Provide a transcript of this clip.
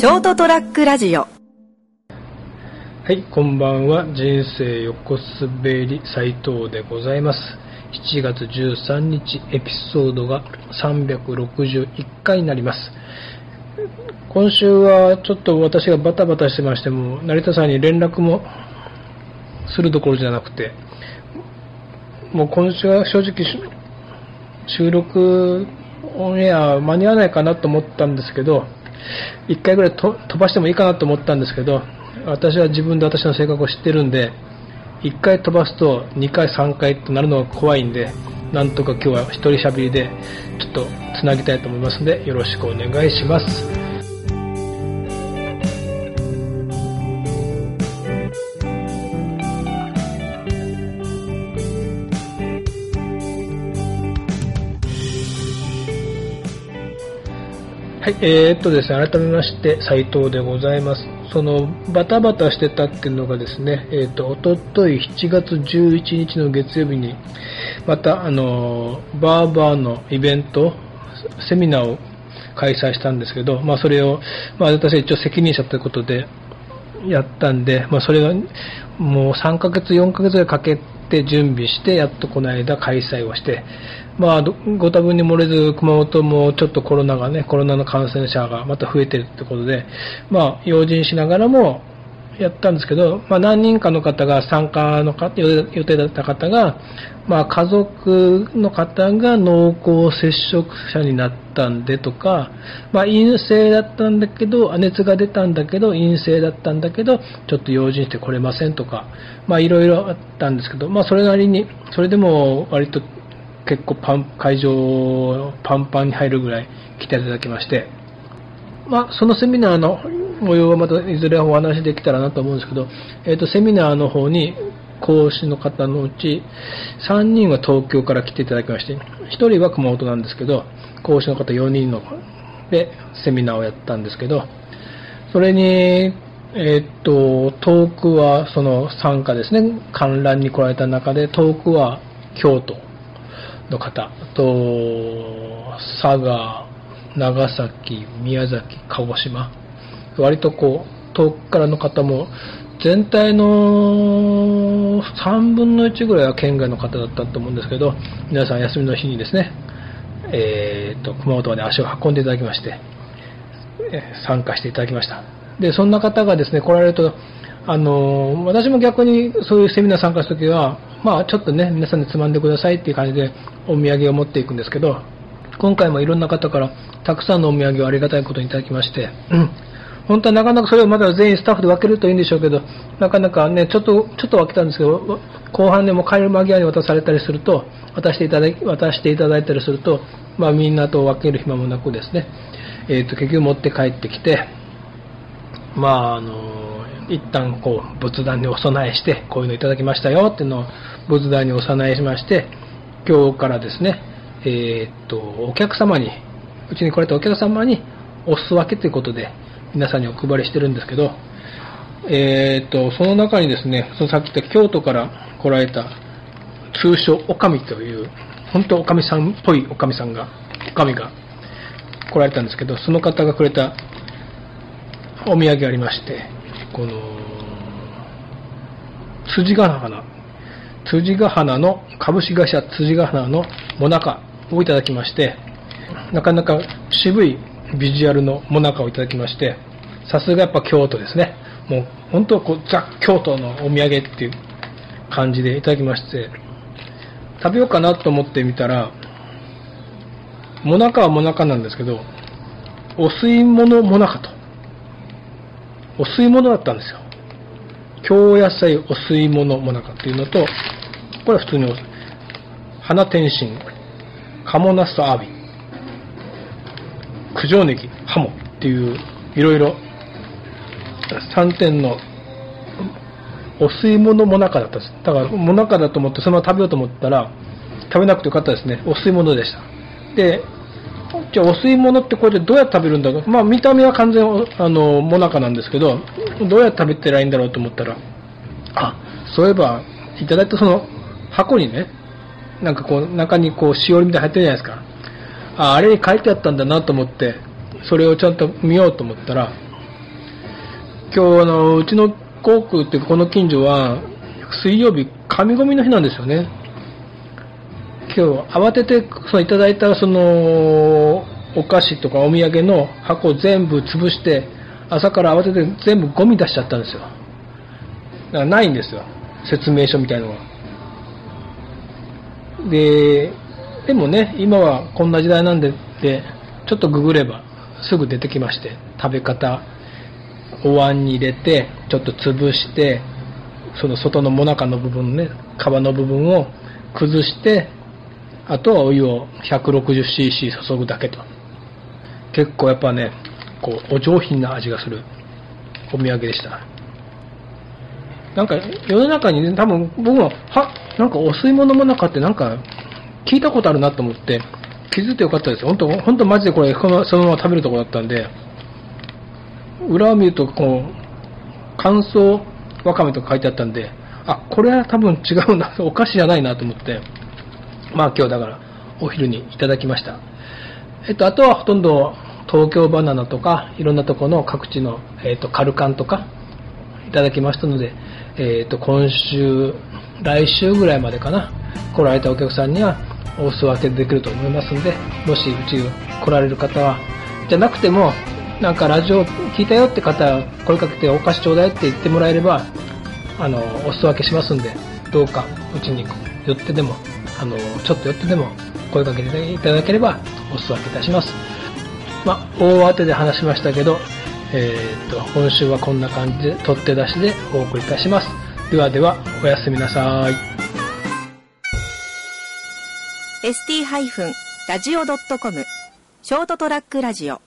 ショートトラックラジオはい、こんばんは。人生横滑り斉藤でございます。7月13日エピソードが361回になります。今週はちょっと私がバタバタしてましても、成田さんに連絡もするどころじゃなくて、もう今週は正直収録オンエア間に合わないかなと思ったんですけど、1回ぐらい飛ばしてもいいかなと思ったんですけど、私は自分で私の性格を知ってるんで、1回飛ばすと2回3回となるのが怖いんで、なんとか今日は一人しゃべりでちょっとつなぎたいと思いますので、よろしくお願いします。はい、えー、っとですね、改めまして、斉藤でございます。その、バタバタしてたっていうのがですね、えー、っと、おととい7月11日の月曜日に、また、あの、バーバーのイベント、セミナーを開催したんですけど、まあ、それを、まあ、私は一応責任者ということで、やったんで、まあ、それが、もう3ヶ月、4ヶ月ぐらいかけて準備して、やっとこの間開催をして、まあ、ご多分に漏れず、熊本もちょっとコロナがね、コロナの感染者がまた増えてるってことで、まあ、用心しながらもやったんですけど、まあ、何人かの方が参加のか予定だった方が、まあ、家族の方が濃厚接触者になったんでとか、まあ、陰性だったんだけど、熱が出たんだけど、陰性だったんだけど、ちょっと用心して来れませんとか、まあ、いろいろあったんですけど、まあ、それなりに、それでも割と結構パン、会場パンパンに入るぐらい来ていただきまして、まあ、そのセミナーの模様はまたいずれお話できたらなと思うんですけど、えっ、ー、と、セミナーの方に講師の方のうち3人は東京から来ていただきまして、1人は熊本なんですけど、講師の方4人のでセミナーをやったんですけど、それに、えっ、ー、と、トークはその参加ですね、観覧に来られた中で、トークは京都の方。と、佐賀、長崎、宮崎、鹿児島、割とこう、遠くからの方も、全体の3分の1ぐらいは県外の方だったと思うんですけど、皆さん休みの日にですね、えー、と、熊本まで足を運んでいただきまして、参加していただきました。で、そんな方がですね、来られると、あの、私も逆にそういうセミナー参加した時は、まあちょっとね、皆さんでつまんでくださいっていう感じでお土産を持っていくんですけど、今回もいろんな方からたくさんのお土産をありがたいことにいただきまして、本当はなかなかそれをまだ全員スタッフで分けるといいんでしょうけど、なかなかね、ちょっと、ちょっと分けたんですけど、後半でも帰る間際に渡されたりすると、渡していただき、渡していただいたりすると、まあみんなと分ける暇もなくですね、えっ、ー、と、結局持って帰ってきて、まああの、一旦こう、仏壇にお供えして、こういうのいただきましたよっていうのを仏壇にお供えしまして、今日からですね、えっ、ー、と、お客様に、うちに来られたお客様にお裾分けということで、皆さんにお配りしてるんですけど、えー、っと、その中にですね、そのさっき言った京都から来られた、通称、おかみという、本当おかみさんっぽいおかみさんが、おかみが来られたんですけど、その方がくれたお土産ありまして、この、辻ヶ花、辻ヶ花の、株式会社辻ヶ花のもなかをいただきまして、なかなか渋いビジュアルのもなかをいただきまして、さすがやっぱ京都ですね。もう本当こうザ・京都のお土産っていう感じでいただきまして、食べようかなと思ってみたら、もなかはもなかなんですけど、お吸い物もなかと。お吸い物だったんですよ。京野菜お吸い物もなかっていうのと、これは普通に花天津、鴨ナスとアワビ、九条ネギ、ハモっていう、いろいろ、3点の、お吸い物もなかだったです。だから、もなかだと思って、そのまま食べようと思ったら、食べなくてよかったですね。お吸い物でした。で、じゃあ、お吸い物ってこれでどうやって食べるんだろう。まあ、見た目は完全、あの、もなかなんですけど、どうやって食べてらいいんだろうと思ったら、あ、そういえば、いただいたその、箱にね、なんかこう、中にこう、しおりみたいに入ってるじゃないですか。ああれに書いてあったんだなと思って、それをちゃんと見ようと思ったら、今日あの、うちの航空っていうかこの近所は、水曜日、神込みの日なんですよね。今日、慌てて、そのいただいたその、お菓子とかお土産の箱を全部潰して、朝から慌てて全部ゴミ出しちゃったんですよ。だからないんですよ。説明書みたいのが。で、でもね、今はこんな時代なんで、でちょっとググればすぐ出てきまして、食べ方、お椀に入れて、ちょっと潰して、その外のもなかの部分ね、皮の部分を崩して、あとはお湯を 160cc 注ぐだけと。結構やっぱね、こう、お上品な味がするお土産でした。なんか世の中にね、多分僕は、は、なんかお吸い物もなかってなんか聞いたことあるなと思って気づいてよかったです。本当本当マジでこれそのまま食べるとこだったんで、裏を見るとこう、乾燥わかめとか書いてあったんで、あ、これは多分違うな、お菓子じゃないなと思って、まあ今日だからお昼にいただきました。えっと、あとはほとんど東京バナナとか、いろんなとこの各地の、えっと、カルカンとか、いただきましたので、えっと、今週、来週ぐらいまでかな、来られたお客さんには、お裾分けできると思いますので、もしうち来られる方は、じゃなくても、なんかラジオ聞いたよって方は声かけてお菓子ちょうだいって言ってもらえれば、あの、お裾分けしますんで、どうかうちに寄ってでも、あの、ちょっと寄ってでも声かけていただければお裾分けいたします。まあ、大当てで話しましたけど、えー、っと、今週はこんな感じで取って出しでお送りいたします。ではでは、おやすみなさい。ST- ラジオ .com ショートトラックラジオ